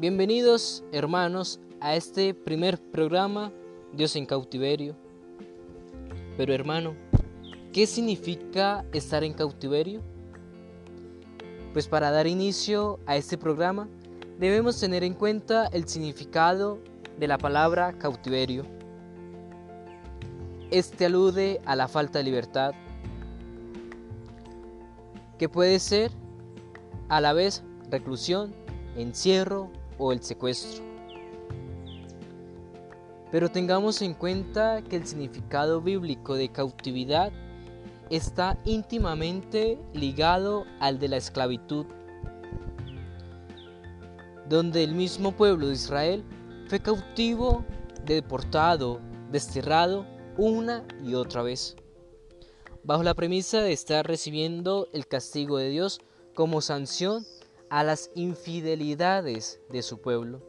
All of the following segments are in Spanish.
Bienvenidos hermanos a este primer programa Dios en cautiverio. Pero hermano, ¿qué significa estar en cautiverio? Pues para dar inicio a este programa debemos tener en cuenta el significado de la palabra cautiverio. Este alude a la falta de libertad, que puede ser a la vez reclusión, encierro o el secuestro. Pero tengamos en cuenta que el significado bíblico de cautividad está íntimamente ligado al de la esclavitud, donde el mismo pueblo de Israel fue cautivo, deportado, desterrado una y otra vez, bajo la premisa de estar recibiendo el castigo de Dios como sanción a las infidelidades de su pueblo.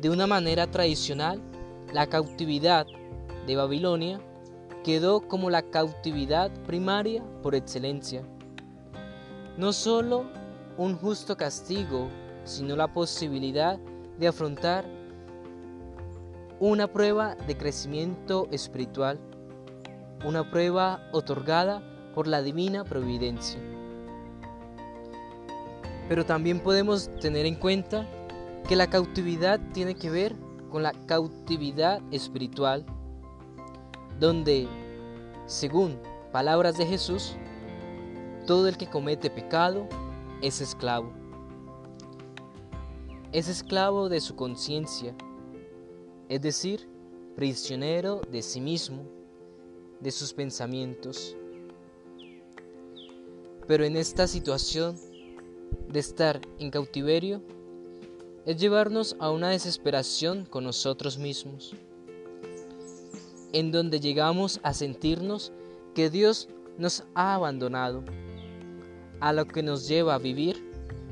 De una manera tradicional, la cautividad de Babilonia quedó como la cautividad primaria por excelencia. No solo un justo castigo, sino la posibilidad de afrontar una prueba de crecimiento espiritual, una prueba otorgada por la divina providencia. Pero también podemos tener en cuenta que la cautividad tiene que ver con la cautividad espiritual, donde, según palabras de Jesús, todo el que comete pecado es esclavo. Es esclavo de su conciencia, es decir, prisionero de sí mismo, de sus pensamientos. Pero en esta situación de estar en cautiverio es llevarnos a una desesperación con nosotros mismos, en donde llegamos a sentirnos que Dios nos ha abandonado, a lo que nos lleva a vivir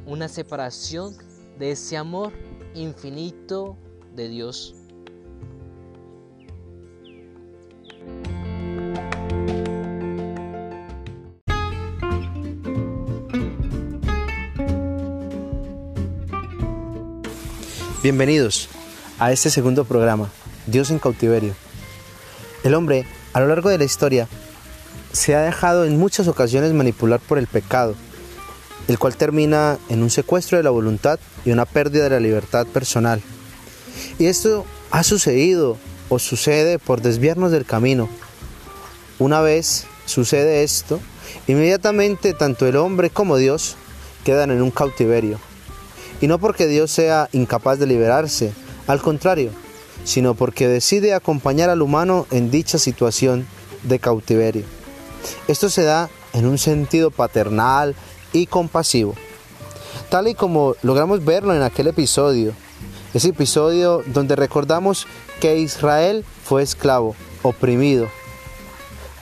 una separación de ese amor infinito de Dios. Bienvenidos a este segundo programa, Dios en cautiverio. El hombre, a lo largo de la historia, se ha dejado en muchas ocasiones manipular por el pecado, el cual termina en un secuestro de la voluntad y una pérdida de la libertad personal. Y esto ha sucedido o sucede por desviarnos del camino. Una vez sucede esto, inmediatamente tanto el hombre como Dios quedan en un cautiverio y no porque Dios sea incapaz de liberarse, al contrario, sino porque decide acompañar al humano en dicha situación de cautiverio. Esto se da en un sentido paternal y compasivo, tal y como logramos verlo en aquel episodio, ese episodio donde recordamos que Israel fue esclavo, oprimido,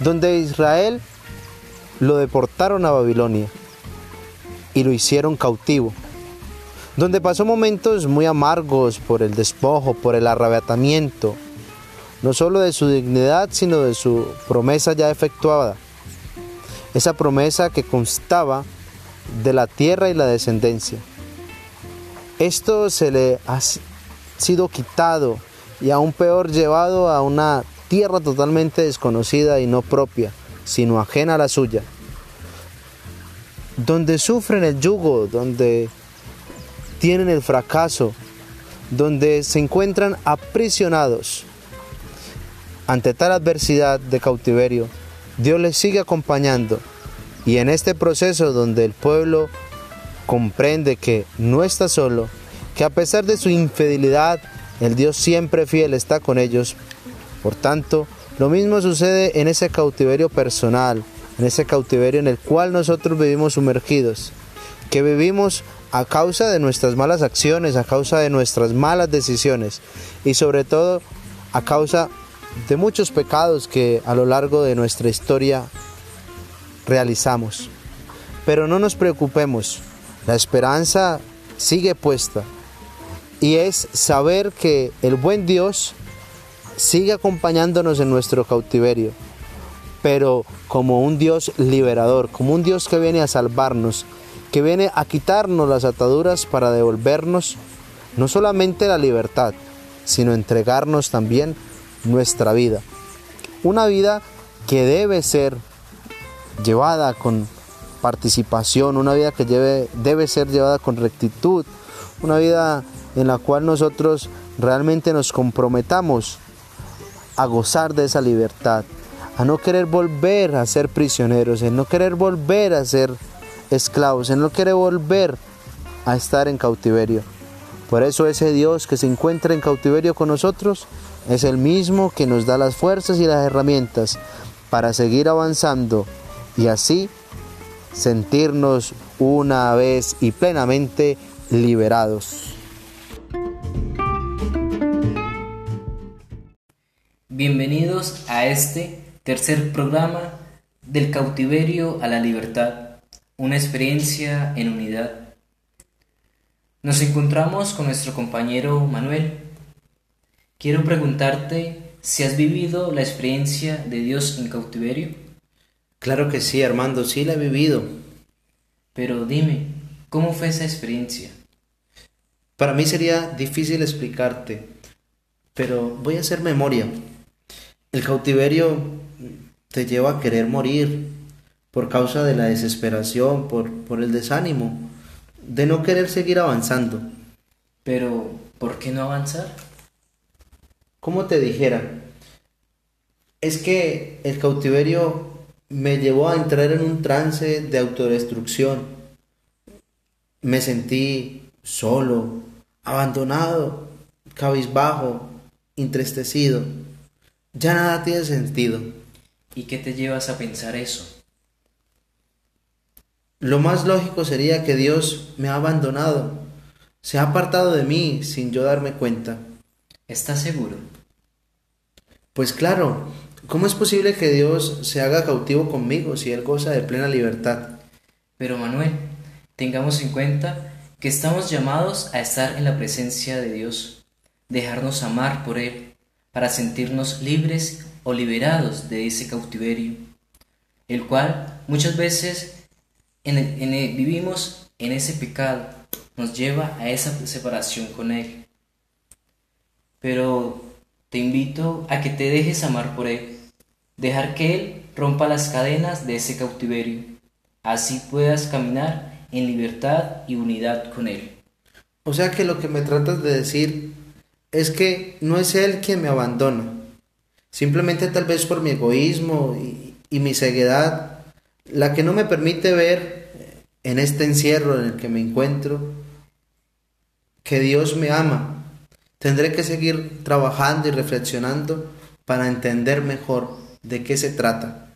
donde Israel lo deportaron a Babilonia y lo hicieron cautivo donde pasó momentos muy amargos por el despojo, por el arrebatamiento, no solo de su dignidad, sino de su promesa ya efectuada. Esa promesa que constaba de la tierra y la descendencia. Esto se le ha sido quitado y aún peor llevado a una tierra totalmente desconocida y no propia, sino ajena a la suya, donde sufren el yugo, donde tienen el fracaso, donde se encuentran aprisionados. Ante tal adversidad de cautiverio, Dios les sigue acompañando y en este proceso donde el pueblo comprende que no está solo, que a pesar de su infidelidad, el Dios siempre fiel está con ellos. Por tanto, lo mismo sucede en ese cautiverio personal, en ese cautiverio en el cual nosotros vivimos sumergidos, que vivimos a causa de nuestras malas acciones, a causa de nuestras malas decisiones y sobre todo a causa de muchos pecados que a lo largo de nuestra historia realizamos. Pero no nos preocupemos, la esperanza sigue puesta y es saber que el buen Dios sigue acompañándonos en nuestro cautiverio, pero como un Dios liberador, como un Dios que viene a salvarnos, que viene a quitarnos las ataduras para devolvernos no solamente la libertad, sino entregarnos también nuestra vida. Una vida que debe ser llevada con participación, una vida que debe ser llevada con rectitud, una vida en la cual nosotros realmente nos comprometamos a gozar de esa libertad, a no querer volver a ser prisioneros, en no querer volver a ser esclavos, en no querer volver a estar en cautiverio. Por eso ese Dios que se encuentra en cautiverio con nosotros es el mismo que nos da las fuerzas y las herramientas para seguir avanzando y así sentirnos una vez y plenamente liberados. Bienvenidos a este tercer programa del cautiverio a la libertad, una experiencia en unidad. Nos encontramos con nuestro compañero Manuel. Quiero preguntarte si has vivido la experiencia de Dios en cautiverio. Claro que sí, Armando, sí la he vivido. Pero dime, ¿cómo fue esa experiencia? Para mí sería difícil explicarte, pero voy a hacer memoria. El cautiverio te lleva a querer morir por causa de la desesperación, por, por el desánimo, de no querer seguir avanzando. Pero, ¿por qué no avanzar? Como te dijera, es que el cautiverio me llevó a entrar en un trance de autodestrucción. Me sentí solo, abandonado, cabizbajo, entristecido ya nada tiene sentido. ¿Y qué te llevas a pensar eso? Lo más lógico sería que Dios me ha abandonado, se ha apartado de mí sin yo darme cuenta. ¿Estás seguro? Pues claro, ¿cómo es posible que Dios se haga cautivo conmigo si Él goza de plena libertad? Pero Manuel, tengamos en cuenta que estamos llamados a estar en la presencia de Dios, dejarnos amar por Él para sentirnos libres o liberados de ese cautiverio, el cual muchas veces vivimos en ese pecado, nos lleva a esa separación con Él. Pero te invito a que te dejes amar por Él, dejar que Él rompa las cadenas de ese cautiverio, así puedas caminar en libertad y unidad con Él. O sea que lo que me tratas de decir es que no es Él quien me abandona. Simplemente tal vez por mi egoísmo y, mi ceguedad, la que no me permite ver en este encierro en el que me encuentro que Dios me ama. Tendré que seguir trabajando y reflexionando para entender mejor de qué se trata.